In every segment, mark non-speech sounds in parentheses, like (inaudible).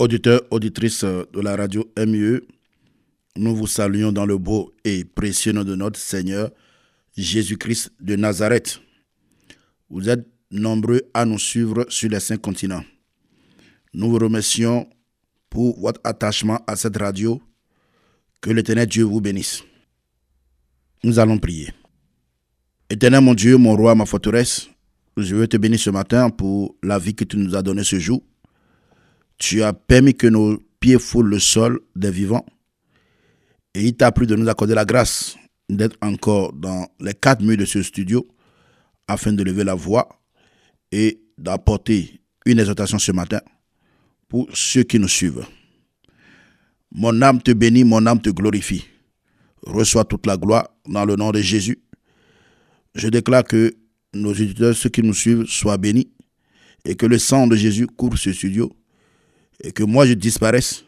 Auditeurs, auditrices de la radio MUE, nous vous saluons dans le beau et précieux nom de notre Seigneur Jésus-Christ de Nazareth. Vous êtes nombreux à nous suivre sur les cinq continents. Nous vous remercions pour votre attachement à cette radio. Que l'éternel Dieu vous bénisse. Nous allons prier. Éternel mon Dieu, mon roi, ma forteresse, je veux te bénir ce matin pour la vie que tu nous as donnée ce jour. Tu as permis que nos pieds foulent le sol des vivants. Et il t'a plu de nous accorder la grâce d'être encore dans les quatre murs de ce studio afin de lever la voix et d'apporter une exhortation ce matin pour ceux qui nous suivent. Mon âme te bénit, mon âme te glorifie. Reçois toute la gloire dans le nom de Jésus. Je déclare que nos éditeurs, ceux qui nous suivent, soient bénis et que le sang de Jésus couvre ce studio et que moi je disparaisse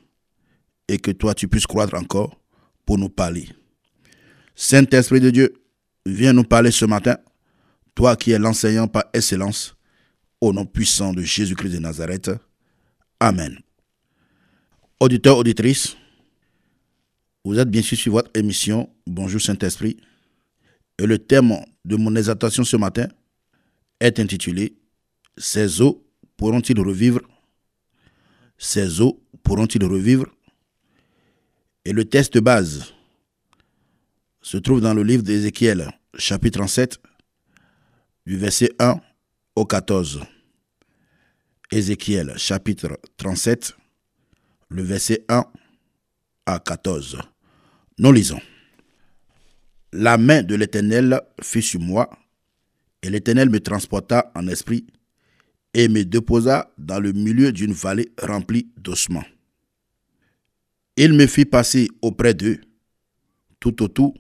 et que toi tu puisses croître encore pour nous parler. Saint-Esprit de Dieu, viens nous parler ce matin, toi qui es l'enseignant par excellence, au nom puissant de Jésus-Christ de Nazareth. Amen. Auditeurs, auditrices, vous êtes bien sûr sur votre émission Bonjour Saint-Esprit. Et le thème de mon exhortation ce matin est intitulé Ces eaux pourront-ils revivre? Ces eaux pourront-ils revivre? Et le test base se trouve dans le livre d'Ézéchiel, chapitre 37, du verset 1 au 14. Ézéchiel, chapitre 37, le verset 1 à 14. Nous lisons. La main de l'Éternel fut sur moi, et l'Éternel me transporta en esprit et me déposa dans le milieu d'une vallée remplie d'ossements. Il me fit passer auprès d'eux, tout autour,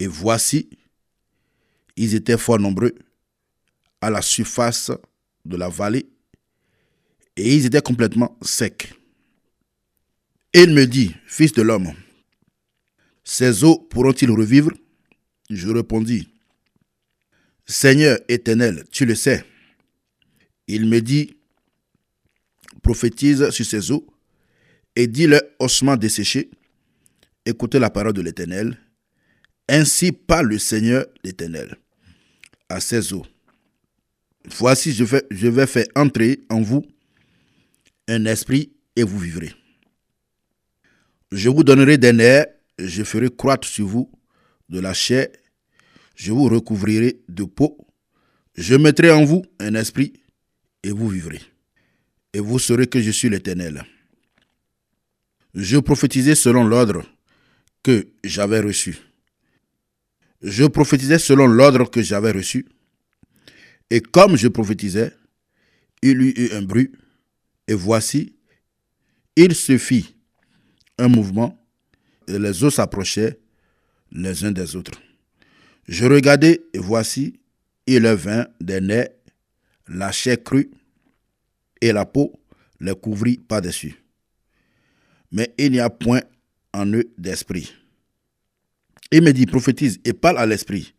et voici, ils étaient fort nombreux à la surface de la vallée, et ils étaient complètement secs. Il me dit, Fils de l'homme, ces eaux pourront-ils revivre? Je répondis, Seigneur éternel, tu le sais. Il me dit, prophétise sur ces eaux et dis-le ossements desséchés, écoutez la parole de l'Éternel. Ainsi parle le Seigneur l'Éternel à ces eaux. Voici, je je vais faire entrer en vous un esprit et vous vivrez. Je vous donnerai des nerfs, je ferai croître sur vous de la chair, je vous recouvrirai de peau, je mettrai en vous un esprit et vous vivrez. Et vous saurez que je suis l'Éternel. Je prophétisais selon l'ordre que j'avais reçu. Je prophétisais selon l'ordre que j'avais reçu. Et comme je prophétisais, il y eut un bruit, et voici, il se fit un mouvement, et les eaux s'approchaient les uns des autres. Je regardai, et voici, il vint des nez, la chair crue, et la peau les couvrit par-dessus. Mais il n'y a point en eux d'esprit. Il me dit, prophétise et parle à l'esprit.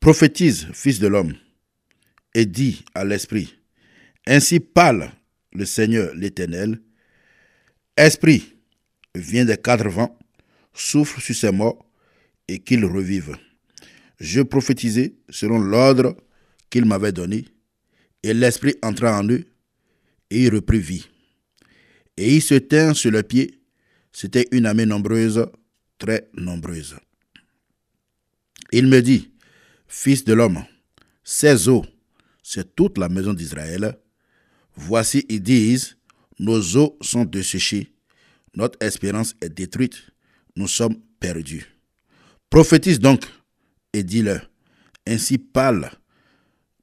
Prophétise, fils de l'homme, et dis à l'esprit, ainsi parle le Seigneur l'Éternel. Esprit, viens des quatre vents, souffle sur ces morts et qu'ils revivent. Je prophétisai selon l'ordre qu'il m'avait donné, et l'Esprit entra en eux, et il reprit vie. Et il se tint sur le pied, c'était une armée nombreuse, très nombreuse. Il me dit, Fils de l'homme, ces eaux, c'est toute la maison d'Israël. Voici, ils disent, nos eaux sont desséchées, notre espérance est détruite, nous sommes perdus. Prophétise donc et dis-leur, ainsi parle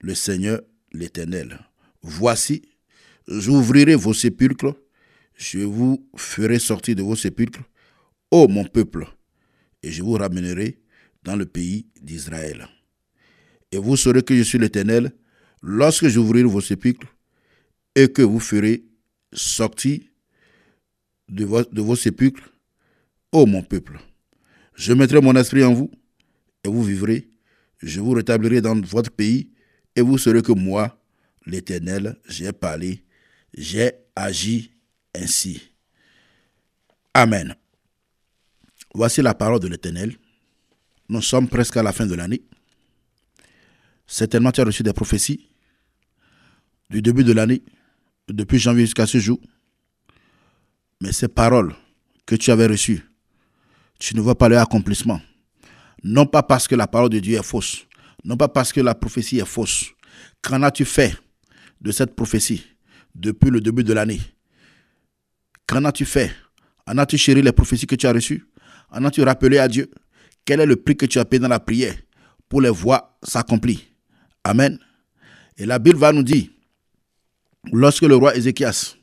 le Seigneur l'Éternel. Voici, j'ouvrirai vos sépulcres, je vous ferai sortir de vos sépulcres, ô mon peuple, et je vous ramènerai dans le pays d'Israël. Et vous saurez que je suis l'Éternel lorsque j'ouvrirai vos sépulcres et que vous ferez sortir de vos, de vos sépulcres, ô mon peuple. Je mettrai mon esprit en vous et vous vivrez. Je vous rétablirai dans votre pays et vous saurez que moi, l'Éternel, j'ai parlé, j'ai agi ainsi. Amen. Voici la parole de l'Éternel. Nous sommes presque à la fin de l'année. Certainement, tu as reçu des prophéties du début de l'année, depuis janvier jusqu'à ce jour. Mais ces paroles que tu avais reçues, tu ne vois pas leur accomplissement. Non pas parce que la parole de Dieu est fausse, non pas parce que la prophétie est fausse. Qu'en as-tu fait de cette prophétie depuis le début de l'année? Qu'en as-tu fait? En as-tu chéri les prophéties que tu as reçues? En as-tu rappelé à Dieu? Quel est le prix que tu as payé dans la prière pour les voir s'accomplir? Amen. Et la Bible va nous dire, lorsque le roi Ézéchias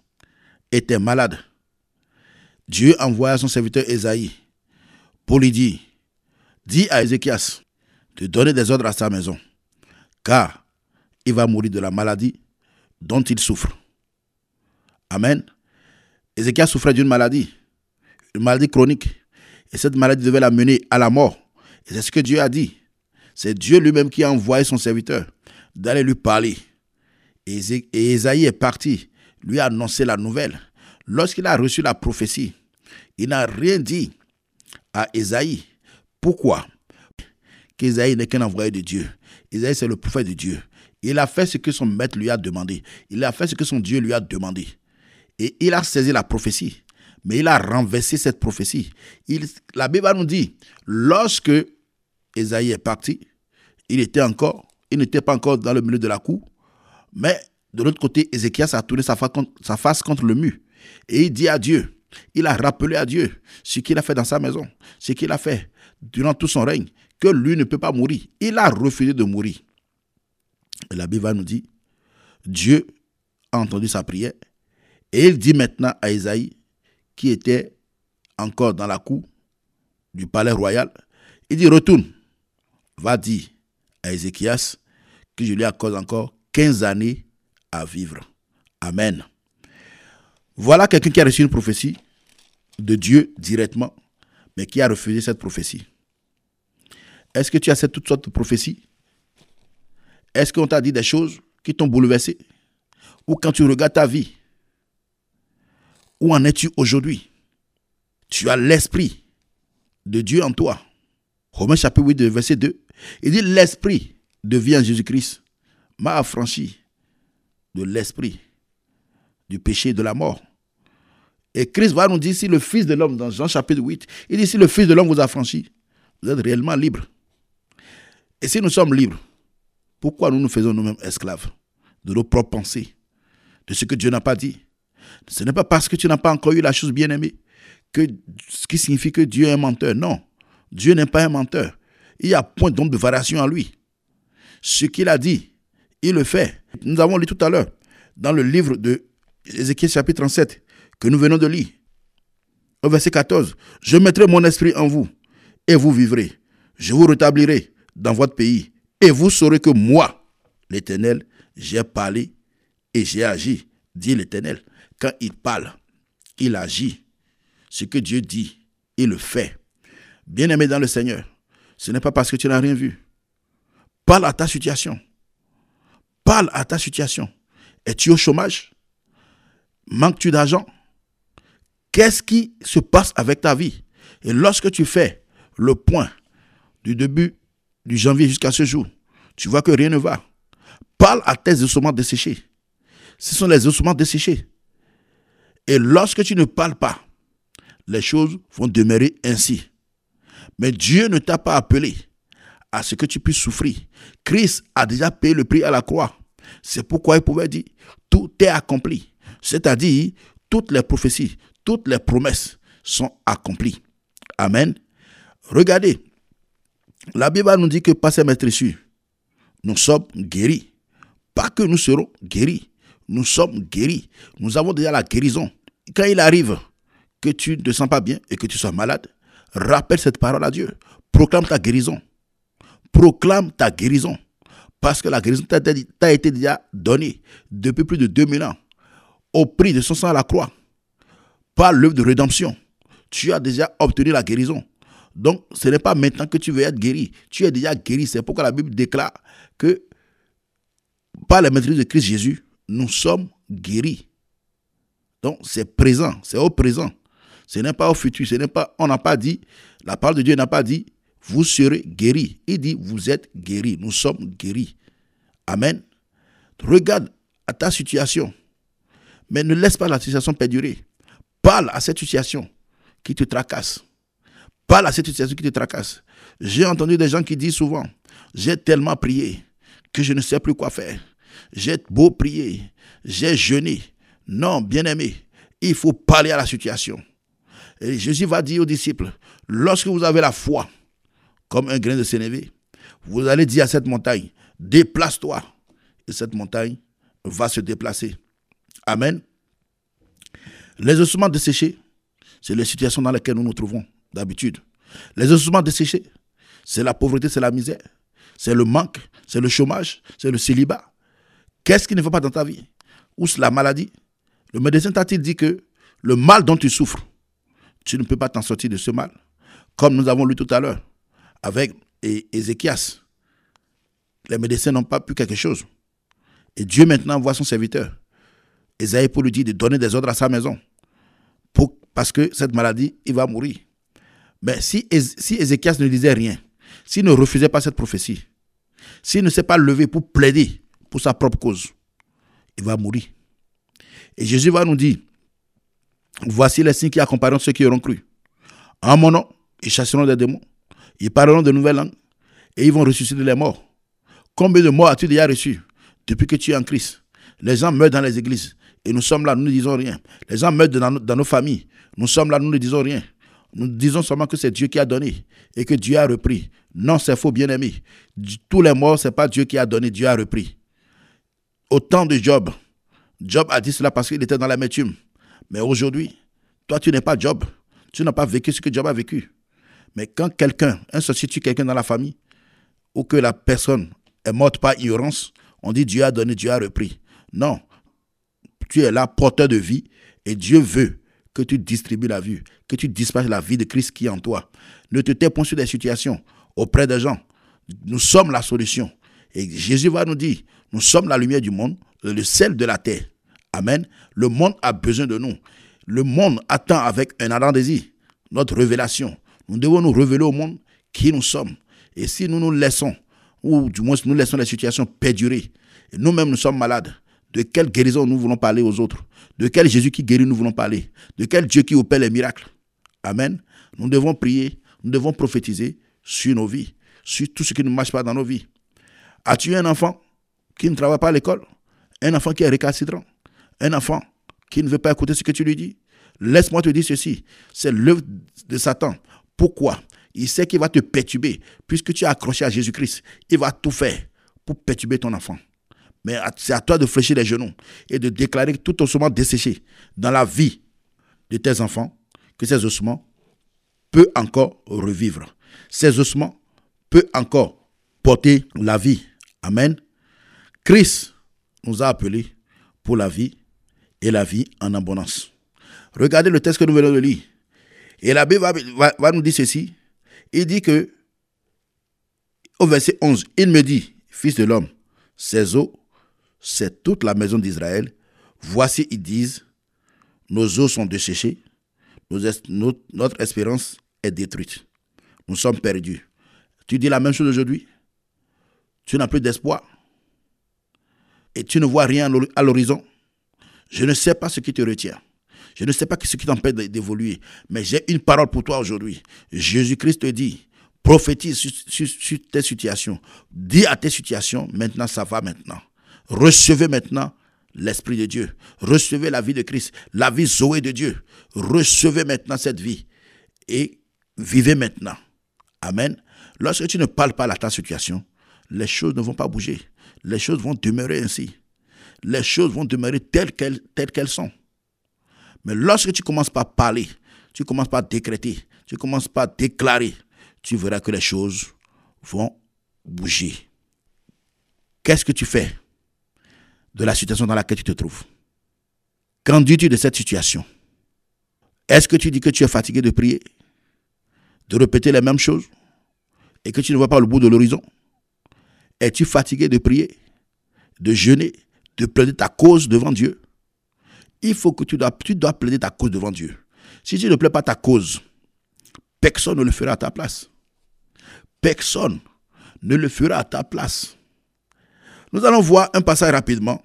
était malade, Dieu envoya son serviteur Esaïe pour lui dire, dis à Ézéchias de donner des ordres à sa maison, car il va mourir de la maladie dont il souffre. Amen. Ézéchias souffrait d'une maladie, une maladie chronique, et cette maladie devait l'amener à la mort. Et c'est ce que Dieu a dit. C'est Dieu lui-même qui a envoyé son serviteur d'aller lui parler. Et Esaïe est parti, lui a annoncé la nouvelle. Lorsqu'il a reçu la prophétie, il n'a rien dit à Esaïe. Pourquoi? Qu'Esaïe n'est qu'un envoyé de Dieu. Esaïe, c'est le prophète de Dieu. Il a fait ce que son maître lui a demandé. Il a fait ce que son Dieu lui a demandé. Et il a saisi la prophétie. Mais il a renversé cette prophétie. La Bible nous dit, lorsque Esaïe est parti, il était encore, il n'était pas encore dans le milieu de la cour, mais de l'autre côté, Ézéchias a tourné sa face contre le mur. Et il dit à Dieu, il a rappelé à Dieu ce qu'il a fait dans sa maison, ce qu'il a fait durant tout son règne, que lui ne peut pas mourir. Il a refusé de mourir. Et la Bible nous dit, Dieu a entendu sa prière et il dit maintenant à Isaïe, qui était encore dans la cour du palais royal, il dit, retourne, va dire à Ézéchias que je lui accorde encore 15 années à vivre. Amen. Voilà quelqu'un qui a reçu une prophétie de Dieu directement, mais qui a refusé cette prophétie. Est-ce que tu as cette toutes sortes de prophéties? Est-ce qu'on t'a dit des choses qui t'ont bouleversé? Ou quand tu regardes ta vie, où en es-tu aujourd'hui? Tu as l'esprit de Dieu en toi. Romains chapitre 8, verset 2. Il dit L'esprit de vie en Jésus-Christ m'a affranchi de l'esprit du péché et de la mort. Et Christ va nous dire si le Fils de l'homme, dans Jean chapitre 8, il dit si le Fils de l'homme vous a franchi, vous êtes réellement libre. Et si nous sommes libres, pourquoi nous nous faisons nous-mêmes esclaves de nos propres pensées, de ce que Dieu n'a pas dit? Ce n'est pas parce que tu n'as pas encore eu la chose bien aimée que ce qui signifie que Dieu est un menteur. Non, Dieu n'est pas un menteur. Il y a point d'ombre de variation en lui. Ce qu'il a dit, il le fait. Nous avons lu tout à l'heure dans le livre de Ézéchiel chapitre 37 que nous venons de lire. Au verset 14, je mettrai mon esprit en vous et vous vivrez. Je vous rétablirai dans votre pays et vous saurez que moi, l'Éternel, j'ai parlé et j'ai agi, dit l'Éternel. Quand il parle, il agit. Ce que Dieu dit, il le fait. Bien-aimé dans le Seigneur, ce n'est pas parce que tu n'as rien vu. Parle à ta situation. Parle à ta situation. Es-tu au chômage? Manques-tu d'argent? Qu'est-ce qui se passe avec ta vie? Et lorsque tu fais le point du début du janvier jusqu'à ce jour, tu vois que rien ne va. Parle à tes ossements desséchés. Ce sont les ossements desséchés. Et lorsque tu ne parles pas, les choses vont demeurer ainsi. Mais Dieu ne t'a pas appelé à ce que tu puisses souffrir. Christ a déjà payé le prix à la croix. C'est pourquoi il pouvait dire, tout est accompli. C'est-à-dire, toutes les prophéties, toutes les promesses sont accomplies. Amen. Regardez, la Bible nous dit que par ces maîtresses, nous sommes guéris. Pas que nous serons guéris, nous sommes guéris. Nous avons déjà la guérison. Quand il arrive que tu ne te sens pas bien et que tu sois malade, rappelle cette parole à Dieu. Proclame ta guérison. Proclame ta guérison. Parce que la guérison t'a été déjà donnée depuis plus de 2000 ans au prix de son sang à la croix. Par l'œuvre de rédemption. Tu as déjà obtenu la guérison. Donc, ce n'est pas maintenant que tu veux être guéri. Tu es déjà guéri. C'est pourquoi la Bible déclare que par la maîtrise de Christ Jésus, nous sommes guéris. Donc c'est présent, c'est au présent. Ce n'est pas au futur, ce n'est pas, on n'a pas dit, la parole de Dieu n'a pas dit, vous serez guéris. Il dit, vous êtes guéris, nous sommes guéris. Amen. Regarde à ta situation, mais ne laisse pas la situation perdurer. Parle à cette situation qui te tracasse. Parle à cette situation qui te tracasse. J'ai entendu des gens qui disent souvent, j'ai tellement prié que je ne sais plus quoi faire. J'ai beau prier, j'ai jeûné. Non, bien-aimé, il faut parler à la situation. Et Jésus va dire aux disciples, lorsque vous avez la foi, comme un grain de sénévé, vous allez dire à cette montagne, déplace-toi. Et cette montagne va se déplacer. Amen. Les ossements desséchés, c'est les situations dans lesquelles nous nous trouvons d'habitude. Les ossements desséchés, c'est la pauvreté, c'est la misère, c'est le manque, c'est le chômage, c'est le célibat. Qu'est-ce qui ne va pas dans ta vie? Ou la maladie? Le médecin t'a-t-il dit que le mal dont tu souffres, tu ne peux pas t'en sortir de ce mal? Comme nous avons lu tout à l'heure avec Ézéchias. Les médecins n'ont pas pu quelque chose. Et Dieu maintenant voit son serviteur. Esaïe pour lui dire de donner des ordres à sa maison. Parce que cette maladie, il va mourir. Mais si, si Ézéchias ne disait rien, s'il ne refusait pas cette prophétie, s'il ne s'est pas levé pour plaider pour sa propre cause, il va mourir. Et Jésus va nous dire, voici les signes qui accompagneront ceux qui auront cru. En mon nom, ils chasseront des démons, ils parleront de nouvelles langues, et ils vont ressusciter les morts. Combien de morts as-tu déjà reçu depuis que tu es en Christ? Les gens meurent dans les églises, et nous sommes là, nous ne disons rien. Les gens meurent dans nos familles, nous sommes là, nous ne disons rien. Nous disons seulement que c'est Dieu qui a donné et que Dieu a repris. Non, c'est faux, bien-aimé. Tous les morts, ce n'est pas Dieu qui a donné, Dieu a repris. Au temps de Job, Job a dit cela parce qu'il était dans l'amertume. Mais aujourd'hui, toi, tu n'es pas Job. Tu n'as pas vécu ce que Job a vécu. Mais quand quelqu'un, un tue quelqu'un dans la famille, ou que la personne est morte par ignorance, on dit Dieu a donné, Dieu a repris. Non. Tu es là, porteur de vie, et Dieu veut que tu distribues la vie, que tu disparaisses la vie de Christ qui est en toi. Ne te tais point sur des situations auprès des gens. Nous sommes la solution. Et Jésus va nous dire, nous sommes la lumière du monde, le sel de la terre. Amen. Le monde a besoin de nous. Le monde attend avec un ardent notre révélation. Nous devons nous révéler au monde qui nous sommes. Et si nous nous laissons, ou du moins nous laissons les situations perdurer, nous-mêmes nous sommes malades, de quelle guérison nous voulons parler aux autres? De quel Jésus qui guérit nous voulons parler? De quel Dieu qui opère les miracles? Amen. Nous devons prier, nous devons prophétiser sur nos vies, sur tout ce qui ne marche pas dans nos vies. As-tu un enfant qui ne travaille pas à l'école? Un enfant qui est récalcitrant? Un enfant qui ne veut pas écouter ce que tu lui dis? Laisse-moi te dire ceci, c'est l'œuvre de Satan. Pourquoi? Il sait qu'il va te perturber, puisque tu es accroché à Jésus-Christ. Il va tout faire pour perturber ton enfant. Mais c'est à toi de fléchir les genoux et de déclarer que tout ossement desséché dans la vie de tes enfants, que ces ossements peuvent encore revivre. Ces ossements peuvent encore porter la vie. Amen. Christ nous a appelés pour la vie et la vie en abondance. Regardez le texte que nous venons de lire. Et l'abbé va, va nous dire ceci. Il dit que, au verset 11, il me dit, Fils de l'homme, ces eaux c'est toute la maison d'Israël. Voici, ils disent, nos eaux sont desséchées, notre espérance est détruite. Nous sommes perdus. Tu dis la même chose aujourd'hui? Tu n'as plus d'espoir et tu ne vois rien à l'horizon. Je ne sais pas ce qui te retient. Je ne sais pas ce qui t'empêche d'évoluer. Mais j'ai une parole pour toi aujourd'hui. Jésus-Christ te dit, prophétise sur, sur tes situations. Dis à tes situations, maintenant ça va maintenant. Recevez maintenant l'Esprit de Dieu. Recevez la vie de Christ, la vie Zoé de Dieu. Recevez maintenant cette vie et vivez maintenant. Amen. Lorsque tu ne parles pas à ta situation, les choses ne vont pas bouger. Les choses vont demeurer ainsi. Les choses vont demeurer telles qu'elles, sont. Mais lorsque tu commences par parler, tu commences par décréter, tu commences par déclarer, tu verras que les choses vont bouger. Qu'est-ce que tu fais? De la situation dans laquelle tu te trouves. Qu'en dis-tu de cette situation? Est-ce que tu dis que tu es fatigué de prier, de répéter les mêmes choses et que tu ne vois pas le bout de l'horizon? Es-tu fatigué de prier, de jeûner, de plaider ta cause devant Dieu? Il faut que tu dois, tu dois plaider ta cause devant Dieu. Si tu ne plais pas ta cause, personne ne le fera à ta place. Personne ne le fera à ta place. Nous allons voir un passage rapidement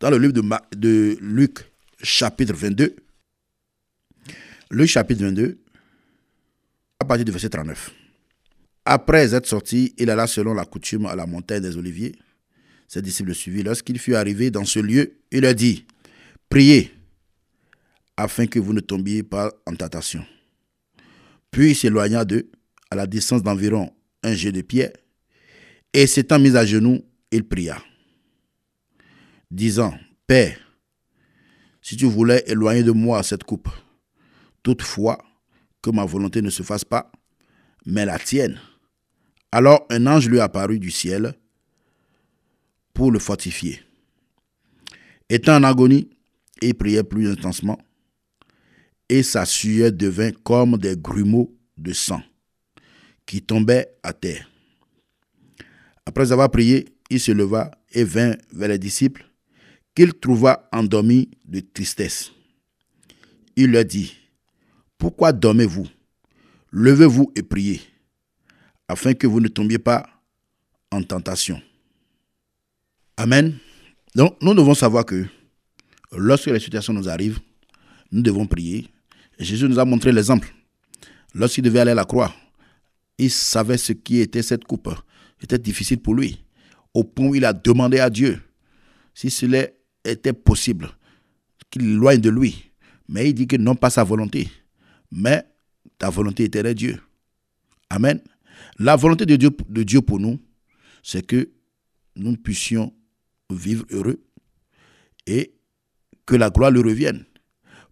dans le livre de, Luc, chapitre 22. Luc, chapitre 22, à partir du verset 39. Après être sorti, il alla selon la coutume à la montagne des Oliviers. Ses disciples le suivirent. Lorsqu'il fut arrivé dans ce lieu, il leur dit Priez afin que vous ne tombiez pas en tentation. Puis il s'éloigna d'eux à la distance d'environ un jet de pierre et s'étant mis à genoux, il pria, disant Père, si tu voulais éloigner de moi cette coupe, toutefois que ma volonté ne se fasse pas, mais la tienne. Alors un ange lui apparut du ciel pour le fortifier. Étant en agonie, il priait plus intensement, et sa sueur devint comme des grumeaux de sang qui tombaient à terre. Après avoir prié, il se leva et vint vers les disciples, qu'il trouva endormis de tristesse. Il leur dit, Pourquoi dormez-vous? Levez-vous et priez, afin que vous ne tombiez pas en tentation. Amen. Donc, nous devons savoir que lorsque les situations nous arrivent, nous devons prier. Jésus nous a montré l'exemple. Lorsqu'il devait aller à la croix, il savait ce qui était cette coupe. C'était difficile pour lui. Au point où il a demandé à Dieu si cela était possible, qu'il éloigne de lui. Mais il dit que non pas sa volonté, mais ta volonté était Dieu. Amen. La volonté de Dieu, de Dieu pour nous, c'est que nous puissions vivre heureux et que la gloire lui revienne.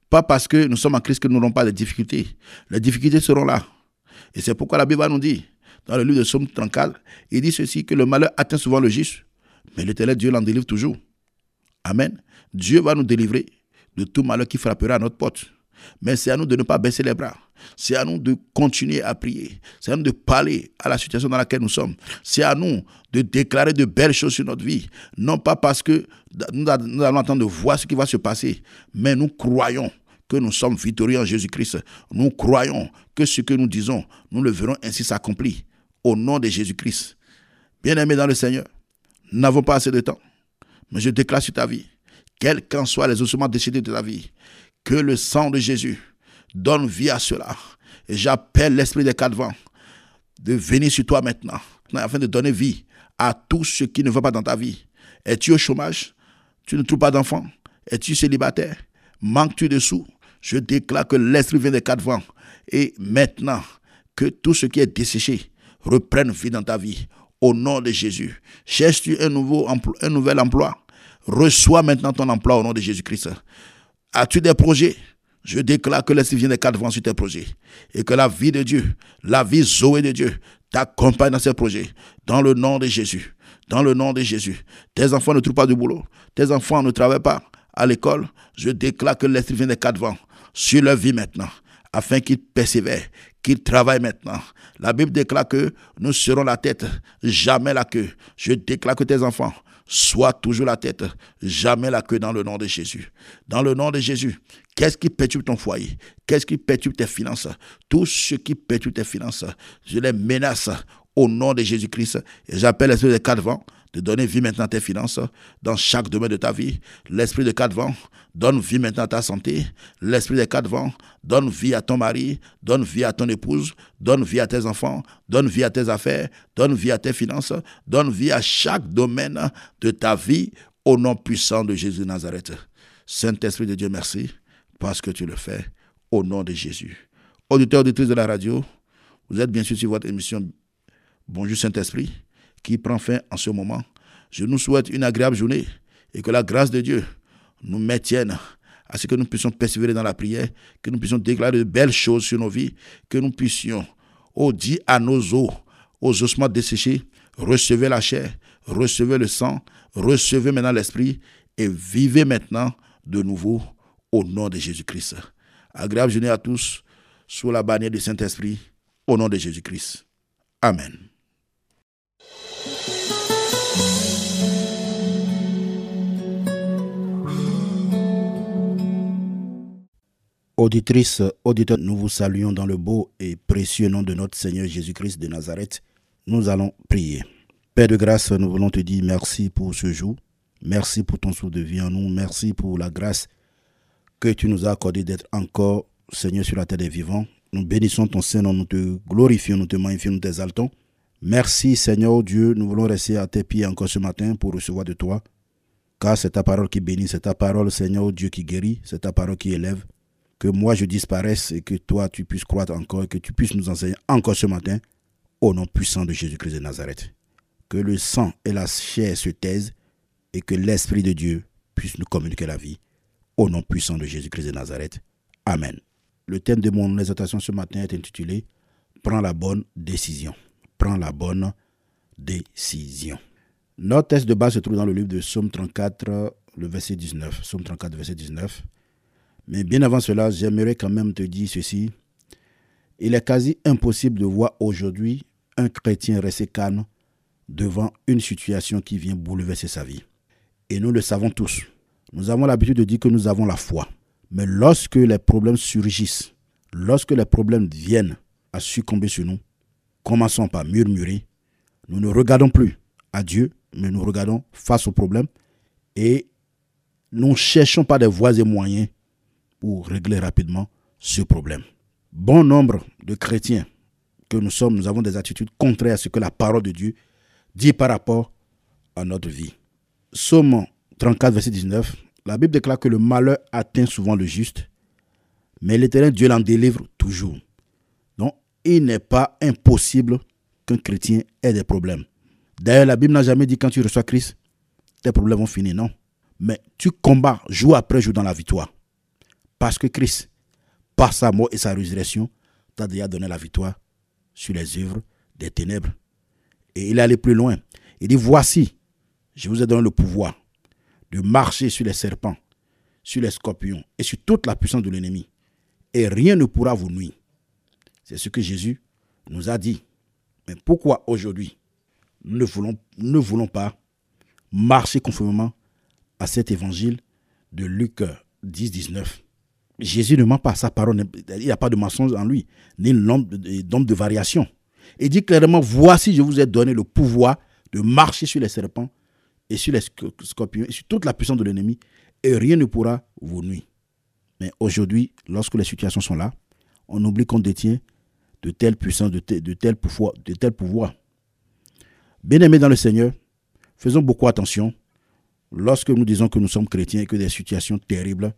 Pas parce que nous sommes en Christ que nous n'aurons pas de difficultés. Les difficultés seront là. Et c'est pourquoi la Bible nous dit, dans le livre de Somme 34, il dit ceci, que le malheur atteint souvent le juste, mais l'éternel Dieu l'en délivre toujours. Amen. Dieu va nous délivrer de tout malheur qui frappera à notre porte. Mais c'est à nous de ne pas baisser les bras. C'est à nous de continuer à prier. C'est à nous de parler à la situation dans laquelle nous sommes. C'est à nous de déclarer de belles choses sur notre vie. Non pas parce que nous allons attendre de voir ce qui va se passer, mais nous croyons que nous sommes victorieux en Jésus-Christ. Nous croyons que ce que nous disons, nous le verrons ainsi s'accomplir au nom de Jésus-Christ. Bien-aimés dans le Seigneur, nous n'avons pas assez de temps, mais je déclare sur ta vie, quels qu'en soient les ossements décédés de ta vie, que le sang de Jésus donne vie à cela. Et j'appelle l'esprit des quatre vents de venir sur toi maintenant, afin de donner vie à tout ce qui ne va pas dans ta vie. Es-tu au chômage? Tu ne trouves pas d'enfant? Es-tu célibataire? Manques-tu de sous? Je déclare que l'esprit vient des quatre vents. Et maintenant, que tout ce qui est desséché reprenne vie dans ta vie. Au nom de Jésus. Cherches-tu un, nouveau un nouvel emploi? Reçois maintenant ton emploi au nom de Jésus-Christ. As-tu des projets? Je déclare que l'Esprit vient des quatre vents sur tes projets et que la vie de Dieu, la vie Zoé de Dieu, t'accompagne dans ces projets. Dans le nom de Jésus. Dans le nom de Jésus. Tes enfants ne trouvent pas de boulot. Tes enfants ne travaillent pas à l'école. Je déclare que l'Esprit vient des quatre vents sur leur vie maintenant, afin qu'ils persévèrent, qu'ils travaillent maintenant. La Bible déclare que nous serons la tête, jamais la queue. Je déclare que tes enfants soient toujours la tête, jamais la queue dans le nom de Jésus. Dans le nom de Jésus, qu'est-ce qui perturbe ton foyer? Qu'est-ce qui perturbe tes finances? Tout ce qui perturbe tes finances, je les menace au nom de Jésus-Christ. Et j'appelle l'esprit des quatre vents de donner vie maintenant à tes finances dans chaque domaine de ta vie. L'esprit de quatre vents donne vie maintenant à ta santé. L'esprit des quatre vents donne vie à ton mari, donne vie à ton épouse, donne vie à tes enfants, donne vie à tes affaires, donne vie à tes finances, donne vie à chaque domaine de ta vie au nom puissant de Jésus de Nazareth. Saint-Esprit de Dieu, merci parce que tu le fais au nom de Jésus. Auditeurs, auditrices de la radio, vous êtes bien sûr sur votre émission Bonjour Saint-Esprit qui prend fin en ce moment. Je nous souhaite une agréable journée et que la grâce de Dieu nous maintienne à ce que nous puissions persévérer dans la prière, que nous puissions déclarer de belles choses sur nos vies, que nous puissions, oh, dire à nos os, aux ossements desséchés, recevez la chair, recevez le sang, recevez maintenant l'esprit et vivez maintenant de nouveau au nom de Jésus-Christ. Agréable journée à tous sous la bannière du Saint-Esprit, au nom de Jésus-Christ. Amen. Auditrices, auditeurs, nous vous saluons dans le beau et précieux nom de notre Seigneur Jésus-Christ de Nazareth. Nous allons prier. Père de grâce, nous voulons te dire merci pour ce jour. Merci pour ton souffle de vie en nous. Merci pour la grâce que tu nous as accordée d'être encore, Seigneur, sur la terre des vivants. Nous bénissons ton Seigneur, nous te glorifions, nous te magnifions, nous t'exaltons. Merci, Seigneur Dieu. Nous voulons rester à tes pieds encore ce matin pour recevoir de toi. Car c'est ta parole qui bénit, c'est ta parole, Seigneur Dieu, qui guérit, c'est ta parole qui élève que moi je disparaisse et que toi tu puisses croître encore et que tu puisses nous enseigner encore ce matin au nom puissant de Jésus-Christ de Nazareth. Que le sang et la chair se taisent et que l'Esprit de Dieu puisse nous communiquer la vie au nom puissant de Jésus-Christ de Nazareth. Amen. Le thème de mon exhortation ce matin est intitulé Prends la bonne décision. Prends la bonne décision. Notre texte de base se trouve dans le livre de Psaume 34, le verset 19. Psaume 34, verset 19. Mais bien avant cela, j'aimerais quand même te dire ceci. Il est quasi impossible de voir aujourd'hui un chrétien rester calme devant une situation qui vient bouleverser sa vie. Et nous le savons tous. Nous avons l'habitude de dire que nous avons la foi. Mais lorsque les problèmes surgissent, lorsque les problèmes viennent à succomber sur nous, commençons par murmurer. Nous ne regardons plus à Dieu, mais nous regardons face aux problèmes et nous cherchons pas des voies et moyens pour régler rapidement ce problème. Bon nombre de chrétiens que nous sommes, nous avons des attitudes contraires à ce que la parole de Dieu dit par rapport à notre vie. Somme 34, verset 19, la Bible déclare que le malheur atteint souvent le juste, mais l'éternel Dieu l'en délivre toujours. Donc, il n'est pas impossible qu'un chrétien ait des problèmes. D'ailleurs, la Bible n'a jamais dit quand tu reçois Christ, tes problèmes vont finir, non. Mais tu combats jour après jour dans la victoire. Parce que Christ, par sa mort et sa résurrection, t'a déjà donné la victoire sur les œuvres des ténèbres. Et il est allé plus loin. Il dit, voici, je vous ai donné le pouvoir de marcher sur les serpents, sur les scorpions et sur toute la puissance de l'ennemi. Et rien ne pourra vous nuire. C'est ce que Jésus nous a dit. Mais pourquoi aujourd'hui nous ne voulons, pas marcher conformément à cet évangile de Luc 10, 19 Jésus ne ment pas, sa parole, il n'y a pas de mensonge en lui, ni nombre de variation. Il dit clairement, voici, je vous ai donné le pouvoir de marcher sur les serpents et sur les scorpions et sur toute la puissance de l'ennemi, et rien ne pourra vous nuire. Mais aujourd'hui, lorsque les situations sont là, on oublie qu'on détient de telles puissances, de, pouvoirs. De. Bien-aimés dans le Seigneur, faisons beaucoup attention lorsque nous disons que nous sommes chrétiens et que des situations terribles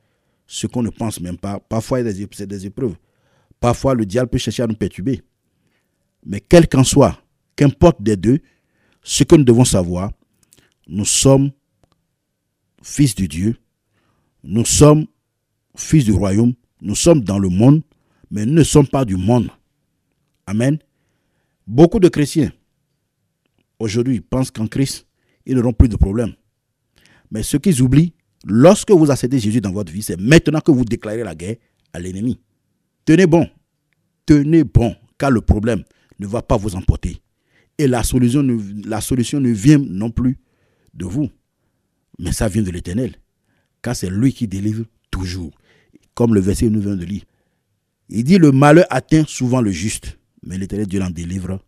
ce qu'on ne pense même pas. Parfois, a des, épreuves. Parfois, le diable peut chercher à nous perturber. Mais quel qu'en soit, qu'importe des deux, ce que nous devons savoir, nous sommes fils de Dieu, nous sommes fils du royaume, nous sommes dans le monde, mais nous ne sommes pas du monde. Amen. Beaucoup de chrétiens, aujourd'hui, pensent qu'en Christ, ils n'auront plus de problèmes. Mais ce qu'ils oublient, Lorsque vous acceptez Jésus dans votre vie, c'est maintenant que vous déclarez la guerre à l'ennemi. Tenez bon. Tenez bon, car le problème ne va pas vous emporter. Et la solution ne, vient non plus de vous, mais ça vient de l'Éternel. Car c'est lui qui délivre toujours. Comme le verset nous vient de lire. Il dit le malheur atteint souvent le juste, mais l'Éternel Dieu l'en délivre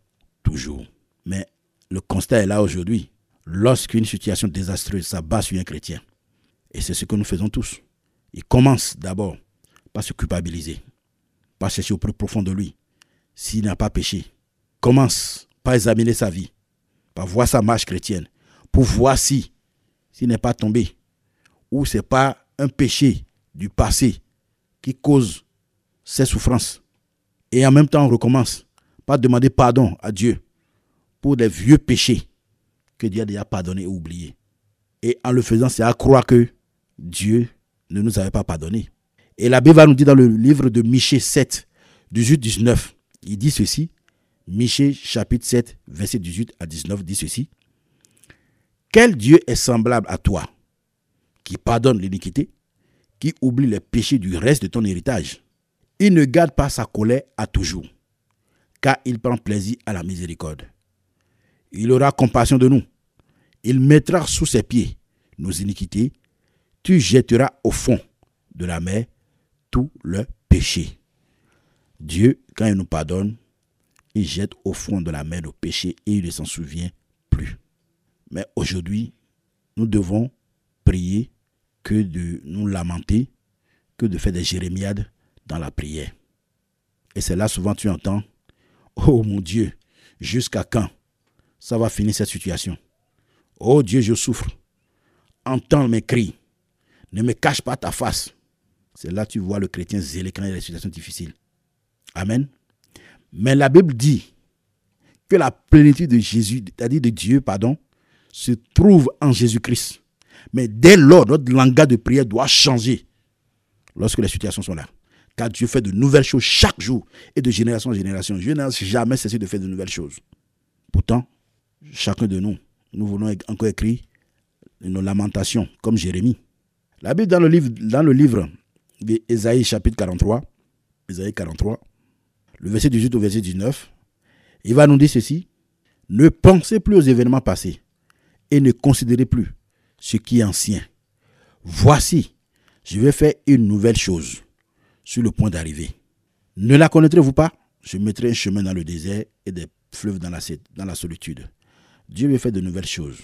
toujours. Mais le constat est là aujourd'hui. Lorsqu'une situation désastreuse s'abat sur un chrétien, et c'est ce que nous faisons tous. Il commence d'abord par se culpabiliser, par chercher au plus profond de lui s'il n'a pas péché. Commence par examiner sa vie, par voir sa marche chrétienne, pour voir si s'il n'est pas tombé ou c'est pas un péché du passé qui cause ses souffrances. Et en même temps, on recommence par demander pardon à Dieu pour des vieux péchés que Dieu a déjà pardonné et oublié. Et en le faisant, c'est à croire que Dieu ne nous avait pas pardonné. Et la Bible va nous dire dans le livre de Michée 7, 18-19, il dit ceci, Michée chapitre 7, verset 18 à 19 dit ceci, Quel Dieu est semblable à toi, qui pardonne l'iniquité, qui oublie les péchés du reste de ton héritage? Il ne garde pas sa colère à toujours, car il prend plaisir à la miséricorde. Il aura compassion de nous. Il mettra sous ses pieds nos iniquités tu jetteras au fond de la mer tout le péché. Dieu, quand il nous pardonne, il jette au fond de la mer nos péchés et il ne s'en souvient plus. Mais aujourd'hui, nous devons prier que de nous lamenter, que de faire des jérémiades dans la prière. Et c'est là souvent tu entends, oh mon Dieu, jusqu'à quand ça va finir cette situation? Oh Dieu, je souffre. Entends mes cris. Ne me cache pas ta face. C'est là que tu vois le chrétien zélé quand il y a des situations difficiles. Amen. Mais la Bible dit que la plénitude de Jésus, c'est-à-dire de Dieu, pardon, se trouve en Jésus-Christ. Mais dès lors, notre langage de prière doit changer lorsque les situations sont là. Car Dieu fait de nouvelles choses chaque jour et de génération en génération. Dieu n'a jamais cessé de faire de nouvelles choses. Pourtant, chacun de nous, nous voulons encore écrire nos lamentations, comme Jérémie. La Bible, dans le livre, le d'Ésaïe, chapitre 43, Ésaïe 43, le verset 18 au verset 19, il va nous dire ceci Ne pensez plus aux événements passés et ne considérez plus ce qui est ancien. Voici, je vais faire une nouvelle chose sur le point d'arriver. Ne la connaîtrez-vous pas? Je mettrai un chemin dans le désert et des fleuves dans la, dans la solitude. Dieu veut faire de nouvelles choses.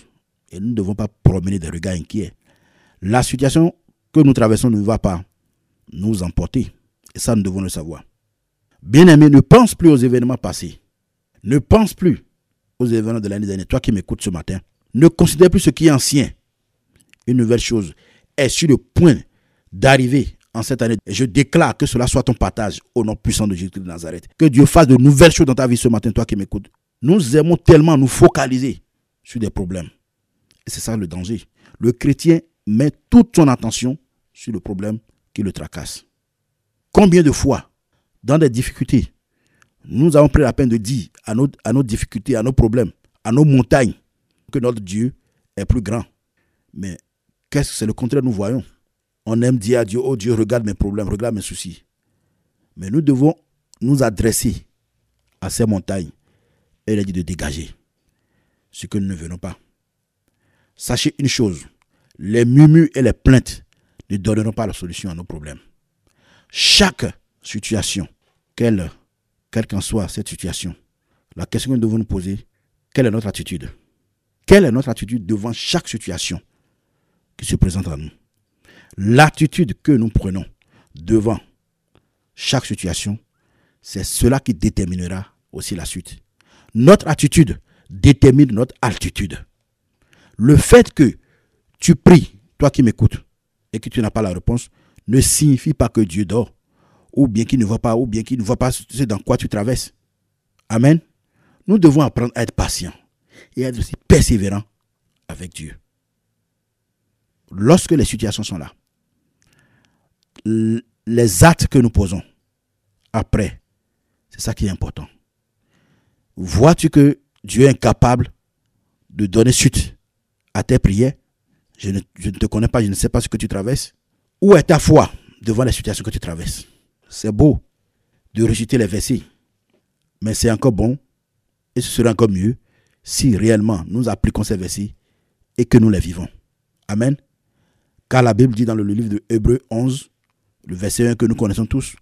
Et nous ne devons pas promener des regards inquiets. La situation que nous traversons ne va pas nous emporter. Et ça, nous devons le savoir. Bien-aimé, ne pense plus aux événements passés. Ne pense plus aux événements de l'année dernière. Toi qui m'écoutes ce matin, ne considère plus ce qui est ancien. Une nouvelle chose est sur le point d'arriver en cette année. Et je déclare que cela soit ton partage au nom puissant de Jésus de Nazareth. Que Dieu fasse de nouvelles choses dans ta vie ce matin, toi qui m'écoutes. Nous aimons tellement nous focaliser sur des problèmes. Et c'est ça le danger. Le chrétien met toute son attention sur le problème qui le tracasse. Combien de fois, dans des difficultés, nous avons pris la peine de dire à nos, à nos difficultés, à nos problèmes, à nos montagnes, que notre Dieu est plus grand. Mais qu'est-ce que c'est le contraire? Nous voyons On aime dire à Dieu, oh Dieu, regarde mes problèmes, regarde mes soucis. Mais nous devons nous adresser à ces montagnes et leur dire de dégager ce que nous ne venons pas. Sachez une chose, les murmures et les plaintes ne donneront pas la solution à nos problèmes. Chaque situation, quelle qu'en soit cette situation, la question que nous devons nous poser, quelle est notre attitude? Quelle est notre attitude devant chaque situation qui se présente à nous? L'attitude que nous prenons devant chaque situation, c'est cela qui déterminera aussi la suite. Notre attitude détermine notre altitude. Le fait que tu pries, toi qui m'écoutes, et que tu n'as pas la réponse, ne signifie pas que Dieu dort, ou bien qu'il ne voit pas, ou bien qu'il ne voit pas ce dans quoi tu traverses. Amen. Nous devons apprendre à être patients et à être aussi persévérants avec Dieu. Lorsque les situations sont là, les actes que nous posons après, c'est ça qui est important. Vois-tu que Dieu est incapable de donner suite à tes prières? Je ne, te connais pas, je ne sais pas ce que tu traverses. Où est ta foi devant la situation que tu traverses? C'est beau de rejeter les versets, mais c'est encore bon et ce serait encore mieux si réellement nous appliquons ces versets et que nous les vivons. Amen. Car la Bible dit dans le livre de Hébreu 11, le verset 1 que nous connaissons tous,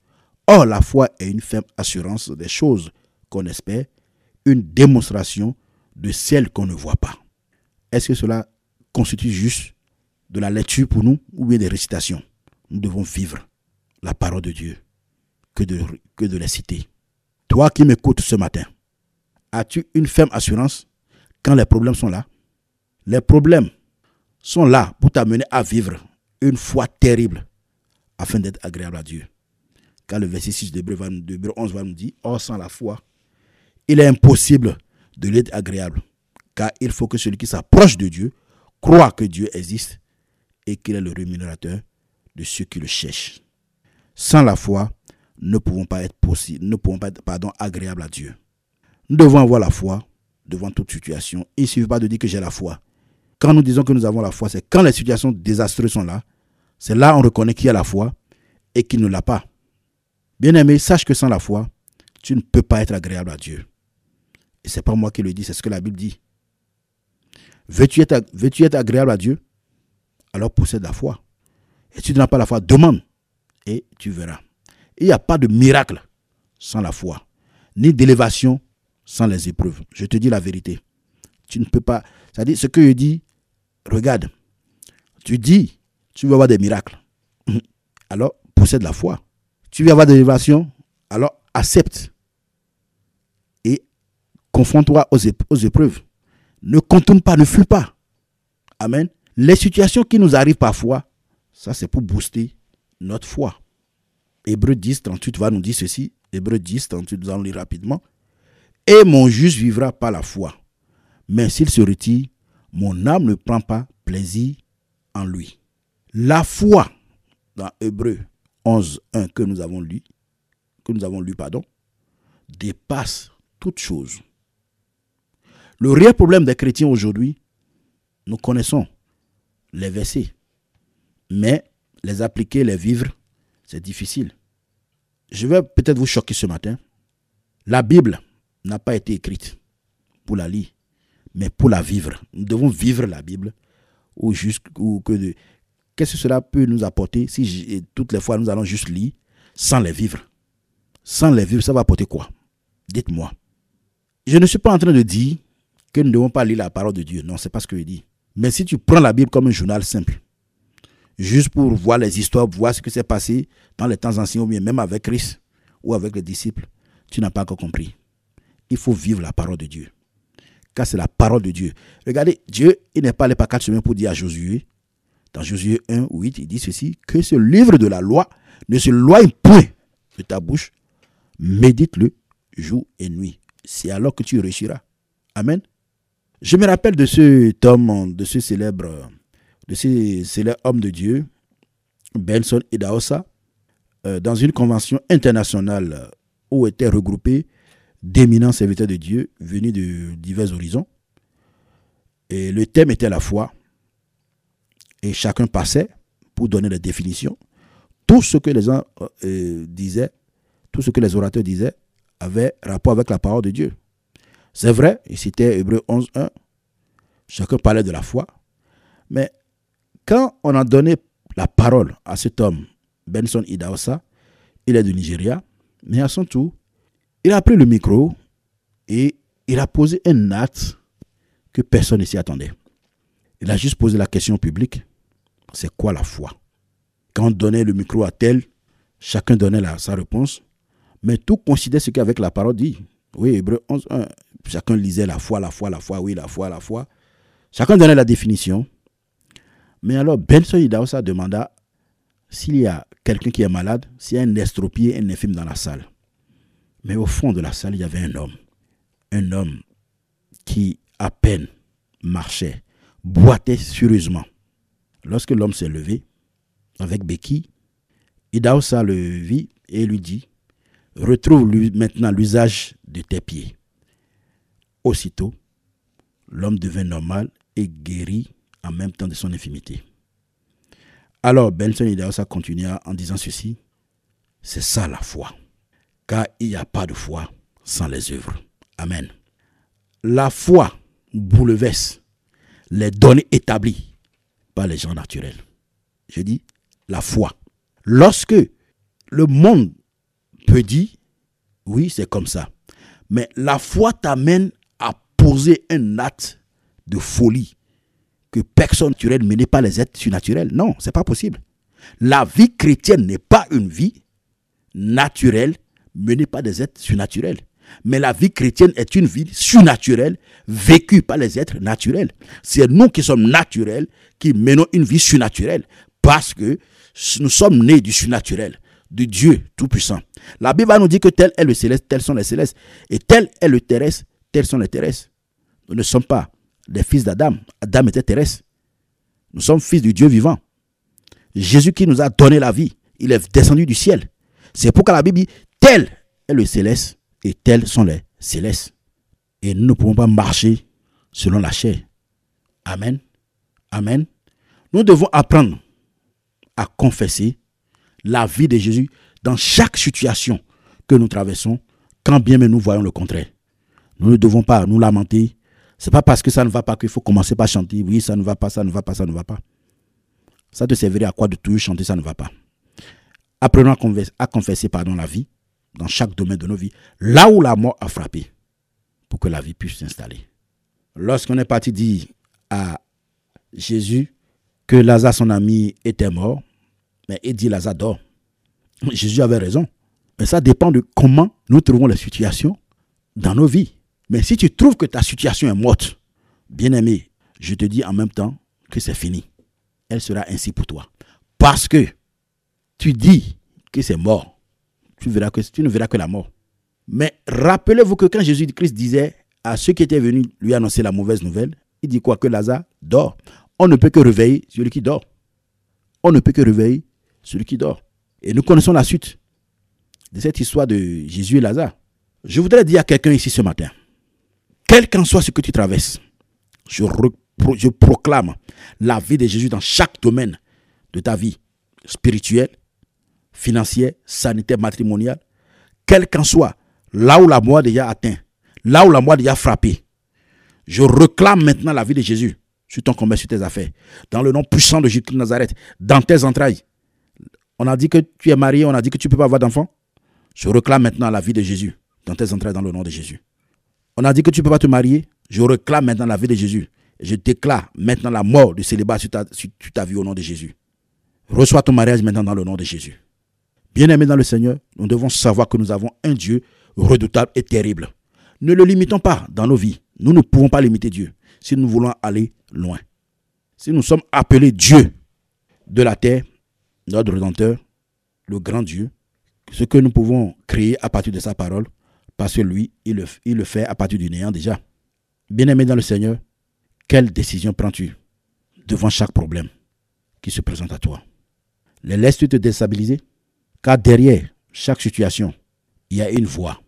Or la foi est une ferme assurance des choses qu'on espère une démonstration de celle qu'on ne voit pas. Est-ce que cela constitue juste de la lecture pour nous ou bien des récitations Nous devons vivre la parole de Dieu que de, que de les citer. Toi qui m'écoutes ce matin, as-tu une ferme assurance quand les problèmes sont là? Les problèmes sont là pour t'amener à vivre une foi terrible afin d'être agréable à Dieu. Car le verset 6 de 11 va nous dire, Or sans la foi, il est impossible de l'être agréable, car il faut que celui qui s'approche de Dieu croit que Dieu existe et qu'il est le rémunérateur de ceux qui le cherchent. Sans la foi, nous ne pouvons pas être possible, ne pouvons pas être pardon, agréables à Dieu. Nous devons avoir la foi devant toute situation. Il ne suffit pas de dire que j'ai la foi. Quand nous disons que nous avons la foi, c'est quand les situations désastreuses sont là. C'est là on reconnaît qui a la foi et qui ne l'a pas. Bien-aimé, sache que sans la foi, tu ne peux pas être agréable à Dieu. Et ce n'est pas moi qui le dis, c'est ce que la Bible dit. Veux-tu être, veux être agréable à Dieu? Alors possède la foi. Et si tu n'as pas la foi, demande et tu verras. Il n'y a pas de miracle sans la foi, ni d'élévation sans les épreuves. Je te dis la vérité. Tu ne peux pas. C'est-à-dire, ce que je dis, regarde, tu dis, tu veux avoir des miracles. (laughs) Alors, possède la foi. Tu veux avoir des élévations, alors accepte. Et confronte-toi aux, aux épreuves. Ne contourne pas, ne fuis pas. Amen. Les situations qui nous arrivent parfois, ça c'est pour booster notre foi. Hébreu 10, 38 va nous dire ceci. Hébreu 10, 38, nous allons lire rapidement. Et mon juste vivra par la foi. Mais s'il se retire, mon âme ne prend pas plaisir en lui. La foi, dans Hébreu 11, 1 que nous avons lu, que nous avons lu, pardon, dépasse toute chose. Le réel problème des chrétiens aujourd'hui, nous connaissons les versets, mais les appliquer, les vivre, c'est difficile. Je vais peut-être vous choquer ce matin. La Bible n'a pas été écrite pour la lire, mais pour la vivre. Nous devons vivre la Bible ou qu'est-ce que cela peut nous apporter si toutes les fois nous allons juste lire sans les vivre? Sans les vivre, ça va apporter quoi? Dites-moi. Je ne suis pas en train de dire que nous ne devons pas lire la parole de Dieu. Non, c'est pas ce que je dis. Mais si tu prends la Bible comme un journal simple, juste pour voir les histoires, voir ce qui s'est passé dans les temps anciens, ou bien même avec Christ ou avec les disciples, tu n'as pas encore compris. Il faut vivre la parole de Dieu. Car c'est la parole de Dieu. Regardez, Dieu, il n'est pas allé par quatre chemins pour dire à Josué, dans Josué 1, 8, il dit ceci, que ce livre de la loi ne se loigne point de ta bouche, médite-le jour et nuit. C'est alors que tu réussiras. Amen. Je me rappelle de ce homme, de ce célèbre de ces célèbres hommes de Dieu, Benson et Daosa, euh, dans une convention internationale où étaient regroupés d'éminents serviteurs de Dieu venus de divers horizons. Et le thème était la foi. Et chacun passait pour donner la définition. Tout ce que les gens euh, disaient, tout ce que les orateurs disaient, avait rapport avec la parole de Dieu. C'est vrai, il citait Hébreu 11.1. Chacun parlait de la foi. Mais quand on a donné la parole à cet homme, Benson Idaosa, il est du Nigeria, mais à son tour, il a pris le micro et il a posé un acte que personne ne s'y attendait. Il a juste posé la question publique, c'est quoi la foi? Quand on donnait le micro à tel, chacun donnait sa réponse, mais tout coïncidait ce qu'avec la parole dit. Oui, Hébreu 11, chacun lisait la foi, la foi, la foi, oui, la foi, la foi. Chacun donnait la définition. Mais alors, Benson Idaosa demanda s'il y a quelqu'un qui est malade, s'il y a un estropié, un infime dans la salle. Mais au fond de la salle, il y avait un homme. Un homme qui, à peine, marchait, boitait furieusement. Lorsque l'homme s'est levé, avec Becky, Idaosa le vit et lui dit Retrouve maintenant l'usage de tes pieds. Aussitôt, l'homme devint normal et guérit en même temps de son infimité. Alors Benson Idaosa continua en disant ceci, c'est ça la foi, car il n'y a pas de foi sans les œuvres. Amen. La foi bouleverse les données établies par les gens naturels. Je dis la foi. Lorsque le monde peut dire, oui, c'est comme ça, mais la foi t'amène à poser un acte de folie, que personne naturel menait pas les êtres surnaturels. Non, c'est pas possible. La vie chrétienne n'est pas une vie naturelle menée par des êtres surnaturels. Mais la vie chrétienne est une vie surnaturelle vécue par les êtres naturels. C'est nous qui sommes naturels qui menons une vie surnaturelle parce que nous sommes nés du surnaturel, de Dieu Tout-Puissant. La Bible nous dit que tel est le céleste, tels sont les célestes. Et tel est le terrestre, tels sont les terrestres. Nous ne sommes pas les fils d'Adam. Adam était terrestre. Nous sommes fils du Dieu vivant. Jésus qui nous a donné la vie, il est descendu du ciel. C'est pourquoi la Bible dit, tel est le céleste et tels sont les célestes. Et nous ne pouvons pas marcher selon la chair. Amen. Amen. Nous devons apprendre à confesser la vie de Jésus dans chaque situation que nous traversons, quand bien même nous voyons le contraire. Nous ne devons pas nous lamenter c'est pas parce que ça ne va pas qu'il faut commencer par chanter. Oui, ça ne va pas, ça ne va pas, ça ne va pas. Ça te servirait à quoi de toujours chanter, ça ne va pas? Apprenons à confesser la vie dans chaque domaine de nos vies, là où la mort a frappé, pour que la vie puisse s'installer. Lorsqu'on est parti dire à Jésus que Lazare, son ami, était mort, mais il dit Lazare dort. Jésus avait raison. Mais ça dépend de comment nous trouvons la situation dans nos vies. Mais si tu trouves que ta situation est morte, bien aimé, je te dis en même temps que c'est fini. Elle sera ainsi pour toi. Parce que tu dis que c'est mort, tu, tu ne verras que la mort. Mais rappelez-vous que quand Jésus-Christ disait à ceux qui étaient venus lui annoncer la mauvaise nouvelle, il dit quoi? Que Lazare dort. On ne peut que réveiller celui qui dort. On ne peut que réveiller celui qui dort. Et nous connaissons la suite de cette histoire de Jésus et Lazare. Je voudrais dire à quelqu'un ici ce matin, quel qu'en soit ce que tu traverses, je, proclame la vie de Jésus dans chaque domaine de ta vie spirituelle, financière, sanitaire, matrimoniale, quel qu'en soit, là où la mort déjà atteint, là où la mort déjà frappé, je réclame maintenant la vie de Jésus sur ton commerce, sur tes affaires, dans le nom puissant de Jésus de Nazareth, dans tes entrailles. On a dit que tu es marié, on a dit que tu ne peux pas avoir d'enfant. Je réclame maintenant la vie de Jésus dans tes entrailles, dans le nom de Jésus. On a dit que tu ne peux pas te marier. Je réclame maintenant la vie de Jésus. Je déclare maintenant la mort du célibat sur ta, sur ta vie au nom de Jésus. Reçois ton mariage maintenant dans le nom de Jésus. Bien-aimés dans le Seigneur, nous devons savoir que nous avons un Dieu redoutable et terrible. Ne le limitons pas dans nos vies. Nous ne pouvons pas limiter Dieu si nous voulons aller loin. Si nous sommes appelés Dieu de la terre, notre Rédempteur, le grand Dieu, ce que nous pouvons créer à partir de sa parole, parce que lui, il le, fait à partir du néant déjà. Bien-aimé dans le Seigneur, quelle décision prends-tu devant chaque problème qui se présente à toi? Les laisses-tu te déstabiliser? Car derrière chaque situation, il y a une voie.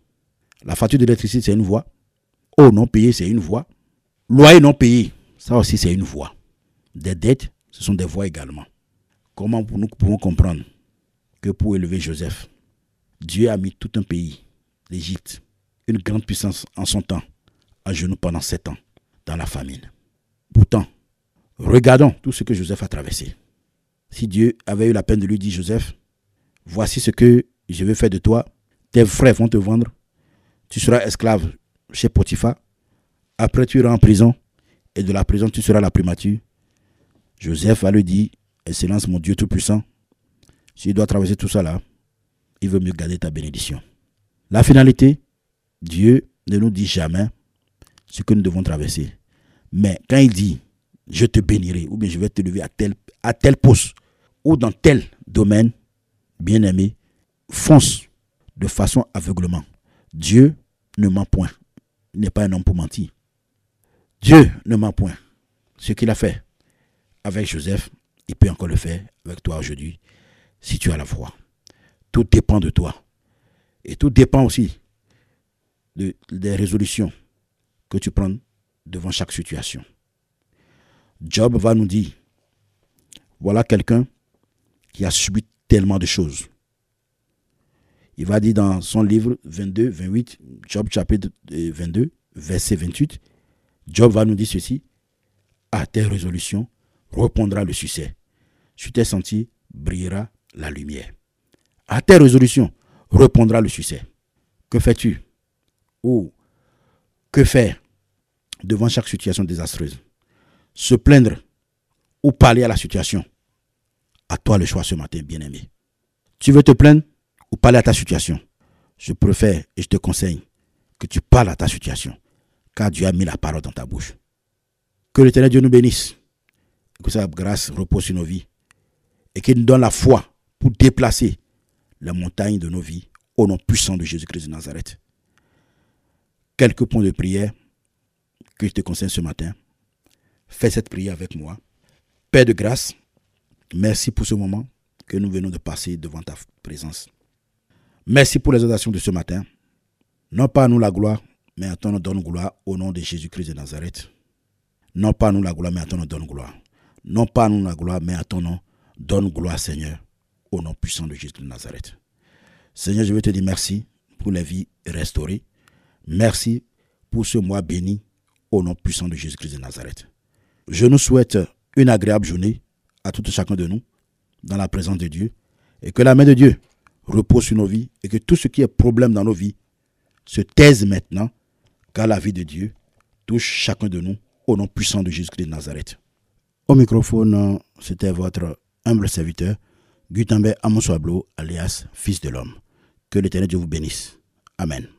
La facture d'électricité, c'est une voie. Eau non payée, c'est une voie. Loyer non payé, ça aussi, c'est une voie. Des dettes, ce sont des voies également. Comment nous pouvons comprendre que pour élever Joseph, Dieu a mis tout un pays, l'Égypte, une grande puissance en son temps, à genoux pendant sept ans, dans la famine. Pourtant, regardons tout ce que Joseph a traversé. Si Dieu avait eu la peine de lui dire, Joseph, voici ce que je vais faire de toi, tes frères vont te vendre, tu seras esclave chez Potiphar, après tu iras en prison, et de la prison tu seras la primature. Joseph va lui dire, Excellence, mon Dieu Tout-Puissant, s'il doit traverser tout ça là, il veut mieux garder ta bénédiction. La finalité, Dieu ne nous dit jamais ce que nous devons traverser. Mais quand il dit, je te bénirai, ou bien je vais te lever à tel, à tel poste, ou dans tel domaine, bien aimé, fonce de façon aveuglement. Dieu ne ment point. Il n'est pas un homme pour mentir. Dieu ne ment point. Ce qu'il a fait avec Joseph, il peut encore le faire avec toi aujourd'hui, si tu as la foi. Tout dépend de toi. Et tout dépend aussi de, des résolutions que tu prends devant chaque situation. Job va nous dire, voilà quelqu'un qui a subi tellement de choses. Il va dire dans son livre 22, 28, Job chapitre 22, verset 28, Job va nous dire ceci, à tes résolutions répondra le succès. Sur tes sentiers brillera la lumière. À tes résolutions répondra le succès. Que fais-tu? Ou que faire devant chaque situation désastreuse? Se plaindre ou parler à la situation? À toi le choix ce matin, bien-aimé. Tu veux te plaindre ou parler à ta situation? Je préfère et je te conseille que tu parles à ta situation car Dieu a mis la parole dans ta bouche. Que l'éternel Dieu nous bénisse, que sa grâce repose sur nos vies, et qu'il nous donne la foi pour déplacer la montagne de nos vies au nom puissant de Jésus-Christ de Nazareth. Quelques points de prière que je te conseille ce matin. Fais cette prière avec moi. Père de grâce, merci pour ce moment que nous venons de passer devant ta présence. Merci pour les audations de ce matin. Non pas à nous la gloire, mais à ton donne gloire au nom de Jésus-Christ de Nazareth. Non pas à nous la gloire, mais à ton nom donne gloire non pas à nous la gloire, mais à ton nom. Donne gloire, Seigneur, au nom puissant de Jésus de Nazareth. Seigneur, je veux te dire merci pour la vie restaurée. Merci pour ce mois béni au nom puissant de Jésus-Christ de Nazareth. Je nous souhaite une agréable journée à tout chacun de nous dans la présence de Dieu et que la main de Dieu repose sur nos vies et que tout ce qui est problème dans nos vies se taise maintenant car la vie de Dieu touche chacun de nous au nom puissant de Jésus-Christ de Nazareth. Au microphone, c'était votre humble serviteur, Gutenberg Amonswablo, alias Fils de l'homme. Que l'Éternel Dieu vous bénisse. Amen.